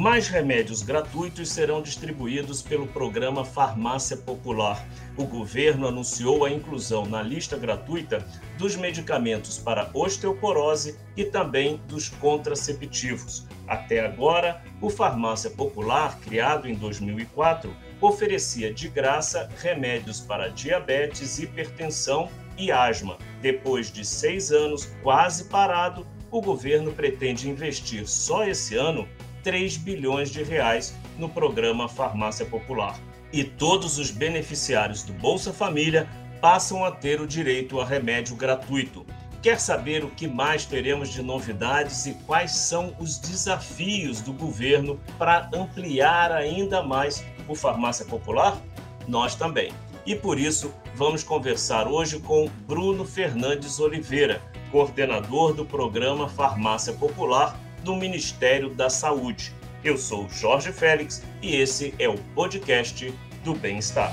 Mais remédios gratuitos serão distribuídos pelo programa Farmácia Popular. O governo anunciou a inclusão na lista gratuita dos medicamentos para osteoporose e também dos contraceptivos. Até agora, o Farmácia Popular, criado em 2004, oferecia de graça remédios para diabetes, hipertensão e asma. Depois de seis anos quase parado, o governo pretende investir só esse ano 3 bilhões de reais no programa Farmácia Popular. E todos os beneficiários do Bolsa Família passam a ter o direito a remédio gratuito. Quer saber o que mais teremos de novidades e quais são os desafios do governo para ampliar ainda mais o Farmácia Popular? Nós também. E por isso, vamos conversar hoje com Bruno Fernandes Oliveira, coordenador do programa Farmácia Popular do Ministério da Saúde. Eu sou Jorge Félix e esse é o podcast do Bem-Estar.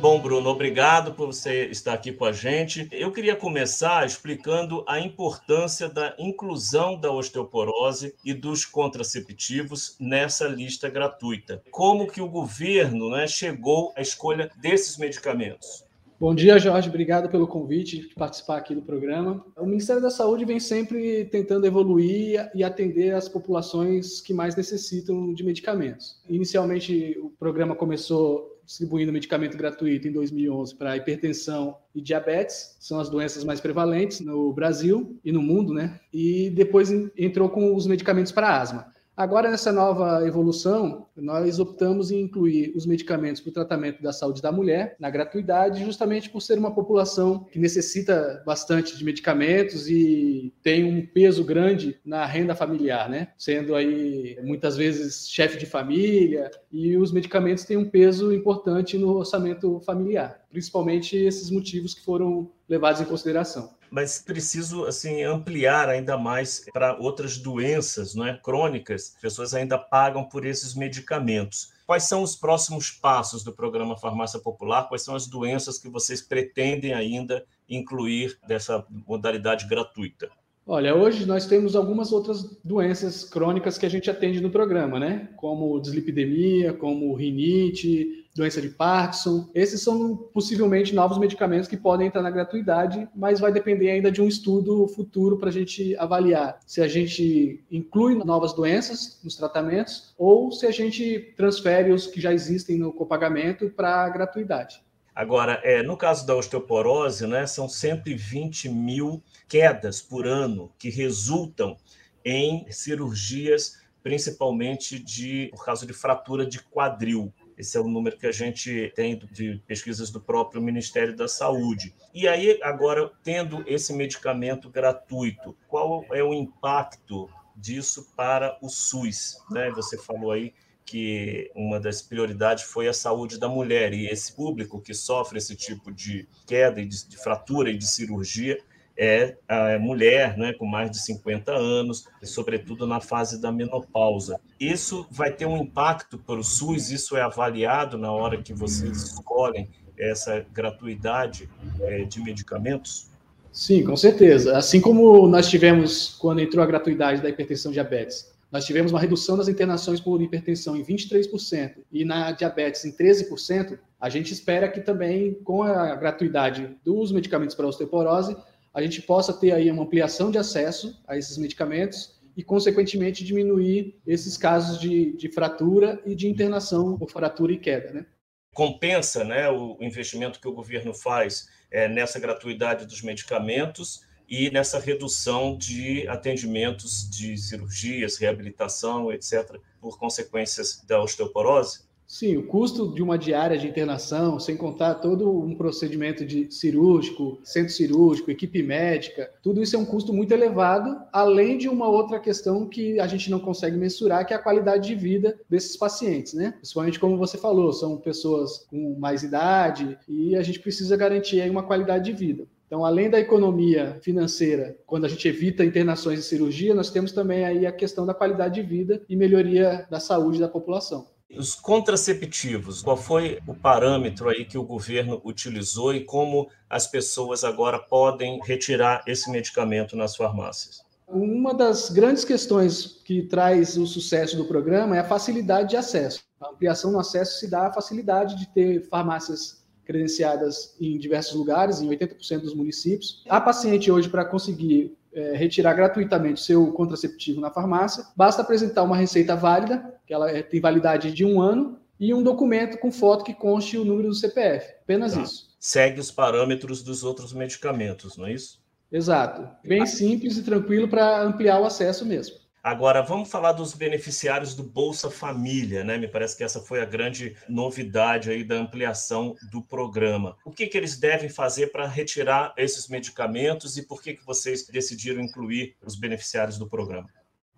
Bom, Bruno, obrigado por você estar aqui com a gente. Eu queria começar explicando a importância da inclusão da osteoporose e dos contraceptivos nessa lista gratuita. Como que o governo né, chegou à escolha desses medicamentos? Bom dia, Jorge. Obrigado pelo convite de participar aqui do programa. O Ministério da Saúde vem sempre tentando evoluir e atender as populações que mais necessitam de medicamentos. Inicialmente, o programa começou distribuindo medicamento gratuito em 2011 para hipertensão e diabetes, são as doenças mais prevalentes no Brasil e no mundo, né? E depois entrou com os medicamentos para asma. Agora, nessa nova evolução, nós optamos em incluir os medicamentos para o tratamento da saúde da mulher na gratuidade, justamente por ser uma população que necessita bastante de medicamentos e tem um peso grande na renda familiar, né? Sendo aí muitas vezes chefe de família, e os medicamentos têm um peso importante no orçamento familiar, principalmente esses motivos que foram levados em consideração mas preciso assim ampliar ainda mais para outras doenças, não é, crônicas. As pessoas ainda pagam por esses medicamentos. Quais são os próximos passos do programa Farmácia Popular? Quais são as doenças que vocês pretendem ainda incluir dessa modalidade gratuita? Olha, hoje nós temos algumas outras doenças crônicas que a gente atende no programa, né? Como dislipidemia, como rinite, doença de Parkinson. Esses são possivelmente novos medicamentos que podem entrar na gratuidade, mas vai depender ainda de um estudo futuro para a gente avaliar se a gente inclui novas doenças nos tratamentos ou se a gente transfere os que já existem no copagamento para a gratuidade. Agora, é, no caso da osteoporose, né, são 120 mil quedas por ano que resultam em cirurgias, principalmente de, por causa de fratura de quadril. Esse é o número que a gente tem de pesquisas do próprio Ministério da Saúde. E aí, agora, tendo esse medicamento gratuito, qual é o impacto disso para o SUS? Né? Você falou aí que uma das prioridades foi a saúde da mulher e esse público que sofre esse tipo de queda e de, de fratura e de cirurgia é a mulher né, com mais de 50 anos, e sobretudo na fase da menopausa. Isso vai ter um impacto para o SUS? Isso é avaliado na hora que vocês escolhem essa gratuidade é, de medicamentos? Sim, com certeza. Assim como nós tivemos quando entrou a gratuidade da hipertensão diabetes, nós tivemos uma redução das internações por hipertensão em 23% e na diabetes em 13%. A gente espera que também, com a gratuidade dos medicamentos para osteoporose, a gente possa ter aí uma ampliação de acesso a esses medicamentos e, consequentemente, diminuir esses casos de, de fratura e de internação por fratura e queda, né? Compensa né, o investimento que o governo faz é, nessa gratuidade dos medicamentos e nessa redução de atendimentos de cirurgias, reabilitação, etc., por consequências da osteoporose? Sim, o custo de uma diária de internação, sem contar todo um procedimento de cirúrgico, centro cirúrgico, equipe médica, tudo isso é um custo muito elevado, além de uma outra questão que a gente não consegue mensurar, que é a qualidade de vida desses pacientes, né? Principalmente como você falou, são pessoas com mais idade e a gente precisa garantir aí uma qualidade de vida. Então, além da economia financeira, quando a gente evita internações e cirurgia, nós temos também aí a questão da qualidade de vida e melhoria da saúde da população. Os contraceptivos, qual foi o parâmetro aí que o governo utilizou e como as pessoas agora podem retirar esse medicamento nas farmácias? Uma das grandes questões que traz o sucesso do programa é a facilidade de acesso. A ampliação no acesso se dá a facilidade de ter farmácias credenciadas em diversos lugares, em 80% dos municípios. A paciente hoje, para conseguir é, retirar gratuitamente seu contraceptivo na farmácia, basta apresentar uma receita válida, que ela é, tem validade de um ano, e um documento com foto que conste o número do CPF. Apenas tá. isso. Segue os parâmetros dos outros medicamentos, não é isso? Exato. Bem simples e tranquilo para ampliar o acesso mesmo. Agora, vamos falar dos beneficiários do Bolsa Família, né? Me parece que essa foi a grande novidade aí da ampliação do programa. O que, que eles devem fazer para retirar esses medicamentos e por que, que vocês decidiram incluir os beneficiários do programa?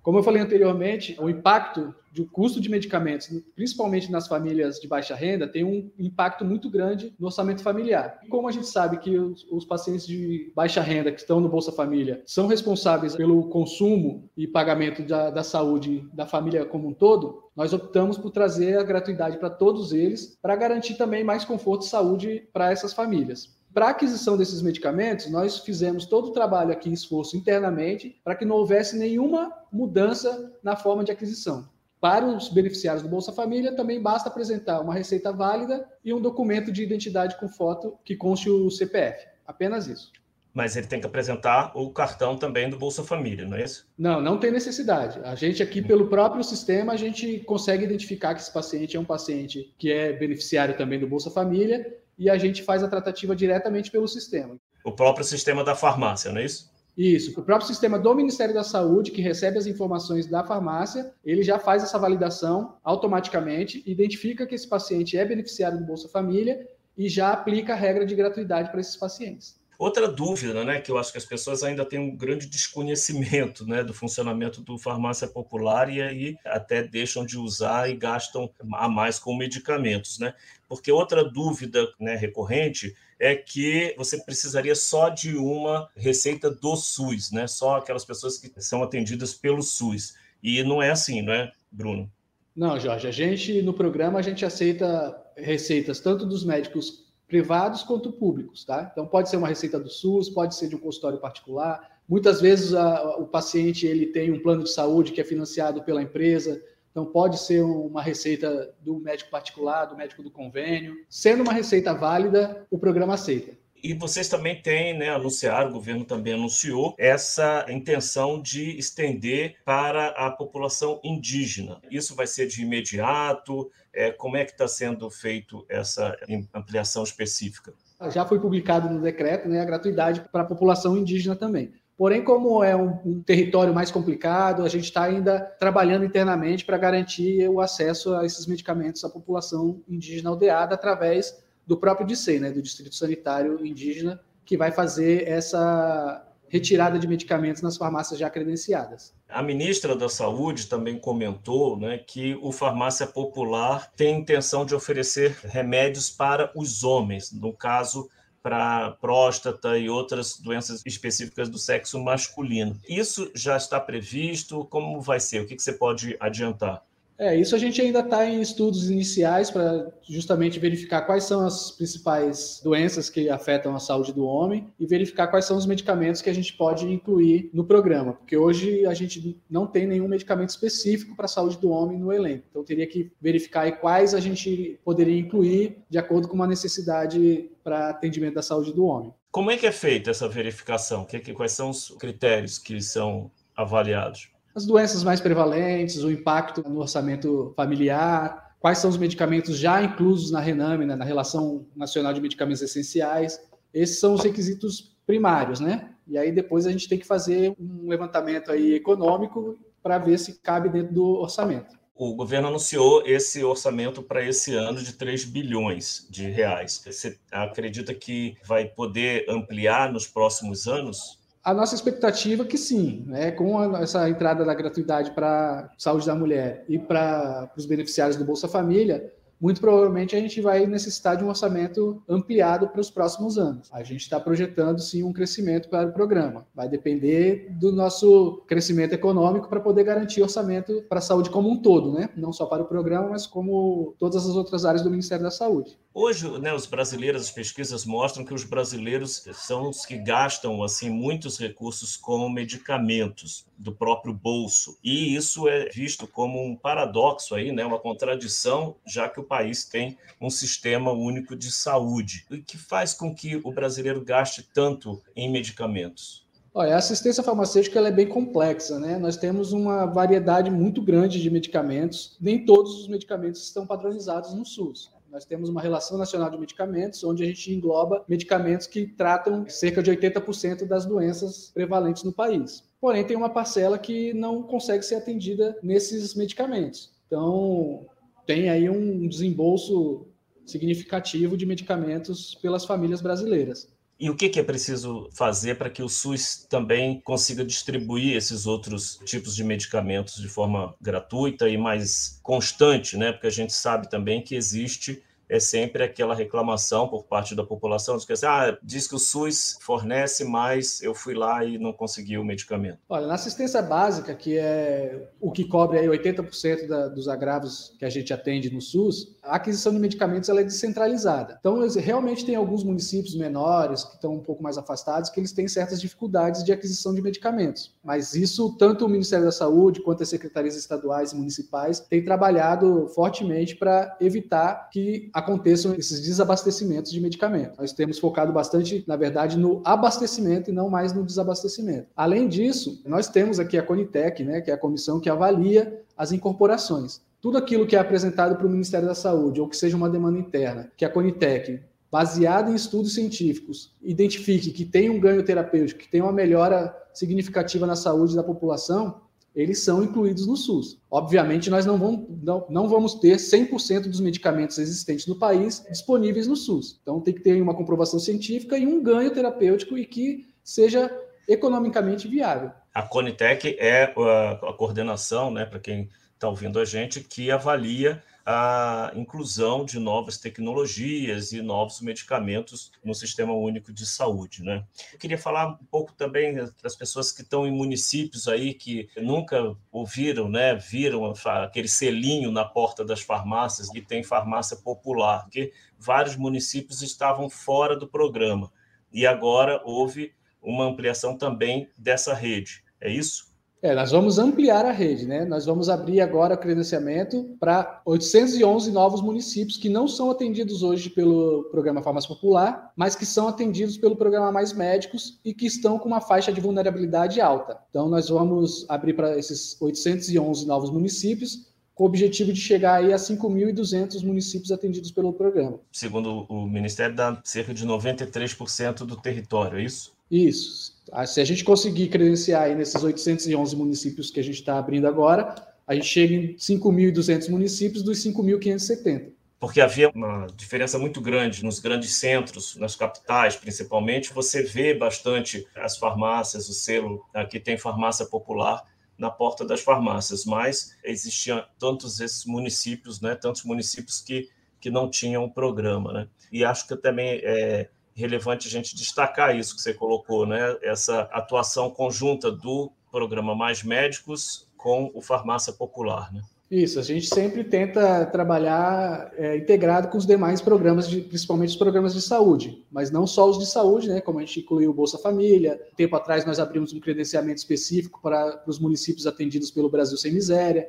Como eu falei anteriormente, o impacto do custo de medicamentos, principalmente nas famílias de baixa renda, tem um impacto muito grande no orçamento familiar. E como a gente sabe que os, os, pacientes de baixa renda que estão no Bolsa Família são responsáveis pelo consumo e pagamento da, da saúde da família como um todo, nós optamos por trazer a gratuidade para todos eles, para garantir também mais conforto e saúde para essas famílias. Para a aquisição desses medicamentos, nós fizemos todo o trabalho aqui, esforço internamente, para que não houvesse nenhuma mudança na forma de aquisição. Para os beneficiários do Bolsa Família, também basta apresentar uma receita válida e um documento de identidade com foto que conste o CPF. Apenas isso. Mas ele tem que apresentar o cartão também do Bolsa Família, não é isso? Não, não tem necessidade. A gente aqui, pelo próprio sistema, a gente consegue identificar que esse paciente é um paciente que é beneficiário também do Bolsa Família e a gente faz a tratativa diretamente pelo sistema. O próprio sistema da farmácia, não é isso? Isso, o próprio sistema do Ministério da Saúde, que recebe as informações da farmácia, ele já faz essa validação automaticamente, identifica que esse paciente é beneficiário do Bolsa Família e já aplica a regra de gratuidade para esses pacientes. Outra dúvida, né, que eu acho que as pessoas ainda têm um grande desconhecimento, né, do funcionamento do farmácia popular e aí até deixam de usar e gastam a mais com medicamentos, né? Porque outra dúvida, né, recorrente é que você precisaria só de uma receita do SUS, né? Só aquelas pessoas que são atendidas pelo SUS. E não é assim, não é, Bruno? Não, Jorge, a gente no programa a gente aceita receitas tanto dos médicos privados quanto públicos, tá? Então pode ser uma receita do SUS, pode ser de um consultório particular. Muitas vezes a, o paciente ele tem um plano de saúde que é financiado pela empresa, então pode ser uma receita do médico particular, do médico do convênio. Sendo uma receita válida, o programa aceita. E vocês também têm, né, o governo também anunciou, essa intenção de estender para a população indígena. Isso vai ser de imediato? É, como é que está sendo feito essa ampliação específica? Já foi publicado no decreto né, a gratuidade para a população indígena também. Porém, como é um, um território mais complicado, a gente está ainda trabalhando internamente para garantir o acesso a esses medicamentos à população indígena aldeada através do próprio DICEI, né, do Distrito Sanitário Indígena, que vai fazer essa retirada de medicamentos nas farmácias já credenciadas. A ministra da Saúde também comentou né, que o farmácia popular tem intenção de oferecer remédios para os homens, no caso para próstata e outras doenças específicas do sexo masculino. Isso já está previsto? Como vai ser? O que você pode adiantar? É, isso a gente ainda está em estudos iniciais para justamente verificar quais são as principais doenças que afetam a saúde do homem e verificar quais são os medicamentos que a gente pode incluir no programa, porque hoje a gente não tem nenhum medicamento específico para a saúde do homem no elenco. Então teria que verificar quais a gente poderia incluir de acordo com uma necessidade para atendimento da saúde do homem. Como é que é feita essa verificação? Quais são os critérios que são avaliados? As doenças mais prevalentes, o impacto no orçamento familiar, quais são os medicamentos já inclusos na Rename, né, na Relação Nacional de Medicamentos Essenciais. Esses são os requisitos primários, né? E aí depois a gente tem que fazer um levantamento aí econômico para ver se cabe dentro do orçamento. O governo anunciou esse orçamento para esse ano de 3 bilhões de reais. Você acredita que vai poder ampliar nos próximos anos? A nossa expectativa é que sim, né? com a, essa entrada da gratuidade para saúde da mulher e para os beneficiários do Bolsa Família, muito provavelmente a gente vai necessitar de um orçamento ampliado para os próximos anos. A gente está projetando sim um crescimento para o programa. Vai depender do nosso crescimento econômico para poder garantir orçamento para a saúde como um todo, né? Não só para o programa, mas como todas as outras áreas do Ministério da Saúde. Hoje, né, os brasileiros, as pesquisas mostram que os brasileiros são os que gastam assim muitos recursos com medicamentos do próprio bolso. E isso é visto como um paradoxo aí, né, uma contradição, já que o país tem um sistema único de saúde. O que faz com que o brasileiro gaste tanto em medicamentos? Olha, a assistência farmacêutica é bem complexa, né? Nós temos uma variedade muito grande de medicamentos. Nem todos os medicamentos estão padronizados no SUS. Nós temos uma relação nacional de medicamentos, onde a gente engloba medicamentos que tratam cerca de 80% das doenças prevalentes no país. Porém, tem uma parcela que não consegue ser atendida nesses medicamentos. Então, tem aí um desembolso significativo de medicamentos pelas famílias brasileiras. E o que, é preciso fazer para que o SUS também consiga distribuir esses outros tipos de medicamentos de forma gratuita e mais constante, né? Porque a gente sabe também que existe é sempre aquela reclamação por parte da população de que assim, ah, diz que o SUS fornece, mas eu fui lá e não consegui o medicamento. Olha, na assistência básica, que é o que cobre aí 80% da, dos agravos que a gente atende no SUS, a aquisição de medicamentos ela é descentralizada. Então, realmente tem alguns municípios menores que estão um pouco mais afastados que eles têm certas dificuldades de aquisição de medicamentos. Mas isso, tanto o Ministério da Saúde quanto as secretarias estaduais e municipais têm trabalhado fortemente para evitar que aconteçam esses desabastecimentos de medicamentos. Nós temos focado bastante, na verdade, no abastecimento e não mais no desabastecimento. Além disso, nós temos aqui a Conitec, né, que é a comissão que avalia as incorporações. Tudo aquilo que é apresentado para o Ministério da Saúde ou que seja uma demanda interna, que a Conitec baseado em estudos científicos, identifique que tem um ganho terapêutico, que tem uma melhora significativa na saúde da população, eles são incluídos no SUS. Obviamente, nós não vamos, não, não vamos ter 100% dos medicamentos existentes no país disponíveis no SUS. Então, tem que ter uma comprovação científica e um ganho terapêutico e que seja economicamente viável. A Conitec é a, a coordenação, né, para quem está ouvindo a gente, que avalia a inclusão de novas tecnologias e novos medicamentos no Sistema Único de Saúde. Né? Eu queria falar um pouco também das pessoas que estão em municípios aí que nunca ouviram, né, viram aquele selinho na porta das farmácias e tem farmácia popular, porque vários municípios estavam fora do programa e agora houve uma ampliação também dessa rede. É isso? É, nós vamos ampliar a rede, né? Nós vamos abrir agora o credenciamento para 811 novos municípios que não são atendidos hoje pelo programa Farmácia Popular, mas que são atendidos pelo programa Mais Médicos e que estão com uma faixa de vulnerabilidade alta. Então, nós vamos abrir para esses 811 novos municípios com o objetivo de chegar aí a 5.200 municípios atendidos pelo programa. Segundo o Ministério, dá cerca de 93% do território, é isso? Isso. Ah, se a gente conseguir credenciar aí nesses 811 municípios que a gente está abrindo agora, a gente chega em 5.200 municípios dos 5.570. Porque havia uma diferença muito grande nos grandes centros, nas capitais principalmente. Você vê bastante as farmácias, o selo que tem farmácia popular na porta das farmácias, mas existiam tantos esses municípios, né, tantos municípios que, que não tinham o programa. Né? E acho que também é, relevante a gente destacar isso que você colocou, né? Essa atuação conjunta do programa Mais Médicos com o Farmácia Popular, né? Isso, a gente sempre tenta trabalhar é, integrado com os demais programas, de, principalmente os programas de saúde, mas não só os de saúde, né? Como a gente incluiu o Bolsa Família. Tempo atrás nós abrimos um credenciamento específico para, os municípios atendidos pelo Brasil Sem Miséria.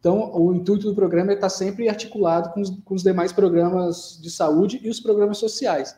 Então, o intuito do programa é estar sempre articulado com os, com os demais programas de saúde e os programas sociais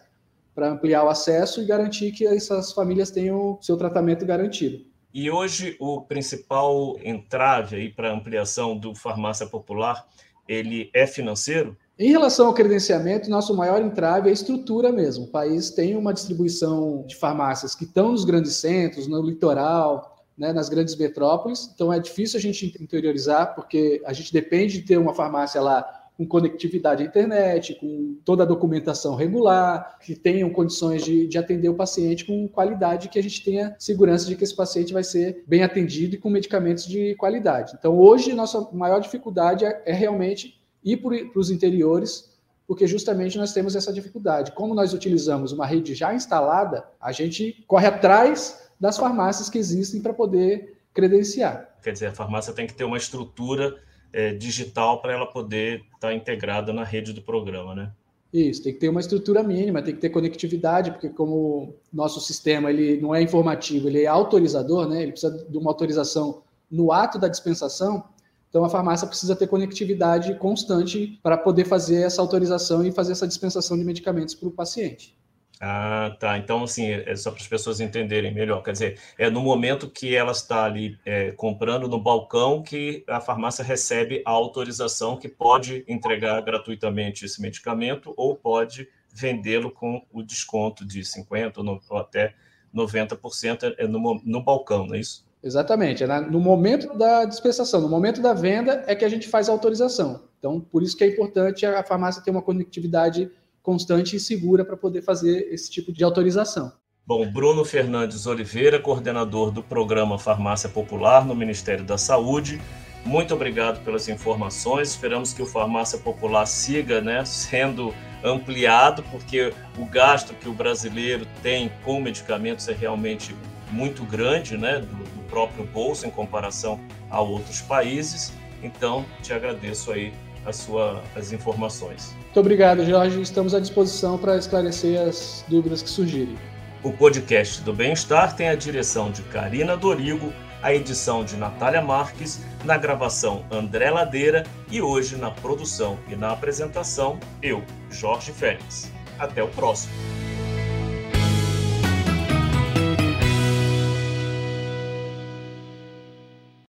para ampliar o acesso e garantir que essas famílias tenham seu tratamento garantido. E hoje o principal entrave aí para ampliação do farmácia popular, ele é financeiro? Em relação ao credenciamento, nosso maior entrave é a estrutura mesmo. O país tem uma distribuição de farmácias que estão nos grandes centros, no litoral, né, nas grandes metrópoles. Então é difícil a gente interiorizar, porque a gente depende de ter uma farmácia lá com conectividade à internet, com toda a documentação regular, que tenham condições de, de atender o paciente com qualidade, que a gente tenha segurança de que esse paciente vai ser bem atendido e com medicamentos de qualidade. Então, hoje, nossa maior dificuldade é, é realmente e para os interiores, porque justamente nós temos essa dificuldade. Como nós utilizamos uma rede já instalada, a gente corre atrás das farmácias que existem para poder credenciar. Quer dizer, a farmácia tem que ter uma estrutura é, digital para ela poder estar tá integrada na rede do programa, né? Isso, tem que ter uma estrutura mínima, tem que ter conectividade, porque como nosso sistema ele não é informativo, ele é autorizador, né? Ele precisa de uma autorização no ato da dispensação. Então a farmácia precisa ter conectividade constante para poder fazer essa autorização e fazer essa dispensação de medicamentos para o paciente. Ah, tá. Então, assim, é só para as pessoas entenderem melhor. Quer dizer, é no momento que ela está ali é, comprando no balcão que a farmácia recebe a autorização que pode entregar gratuitamente esse medicamento ou pode vendê-lo com o desconto de 50% ou, ou até 90% é no, no balcão, não é isso? Exatamente. É no momento da dispensação, no momento da venda é que a gente faz a autorização. Então, por isso que é importante a farmácia ter uma conectividade constante e segura para poder fazer esse tipo de autorização. Bom, Bruno Fernandes Oliveira, coordenador do programa Farmácia Popular no Ministério da Saúde. Muito obrigado pelas informações. Esperamos que o Farmácia Popular siga né, sendo ampliado, porque o gasto que o brasileiro tem com medicamentos é realmente muito grande, né, do, do próprio bolso em comparação a outros países. Então, te agradeço aí a sua, as informações. Muito obrigado, Jorge. Estamos à disposição para esclarecer as dúvidas que surgirem. O podcast do Bem-Estar tem a direção de Karina Dorigo, a edição de Natália Marques, na gravação André Ladeira e hoje na produção e na apresentação eu, Jorge Félix. Até o próximo.